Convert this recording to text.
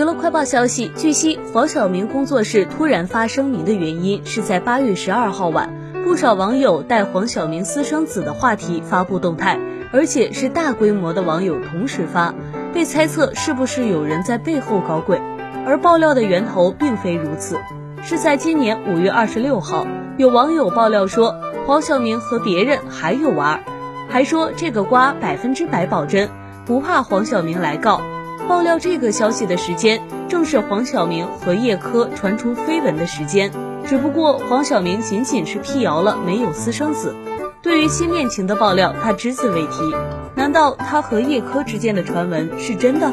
娱乐快报消息，据悉，黄晓明工作室突然发声明的原因是在八月十二号晚，不少网友带黄晓明私生子的话题发布动态，而且是大规模的网友同时发，被猜测是不是有人在背后搞鬼，而爆料的源头并非如此，是在今年五月二十六号，有网友爆料说黄晓明和别人还有娃，还说这个瓜百分之百保真，不怕黄晓明来告。爆料这个消息的时间，正是黄晓明和叶柯传出绯闻的时间。只不过黄晓明仅仅是辟谣了没有私生子，对于新恋情的爆料，他只字未提。难道他和叶柯之间的传闻是真的？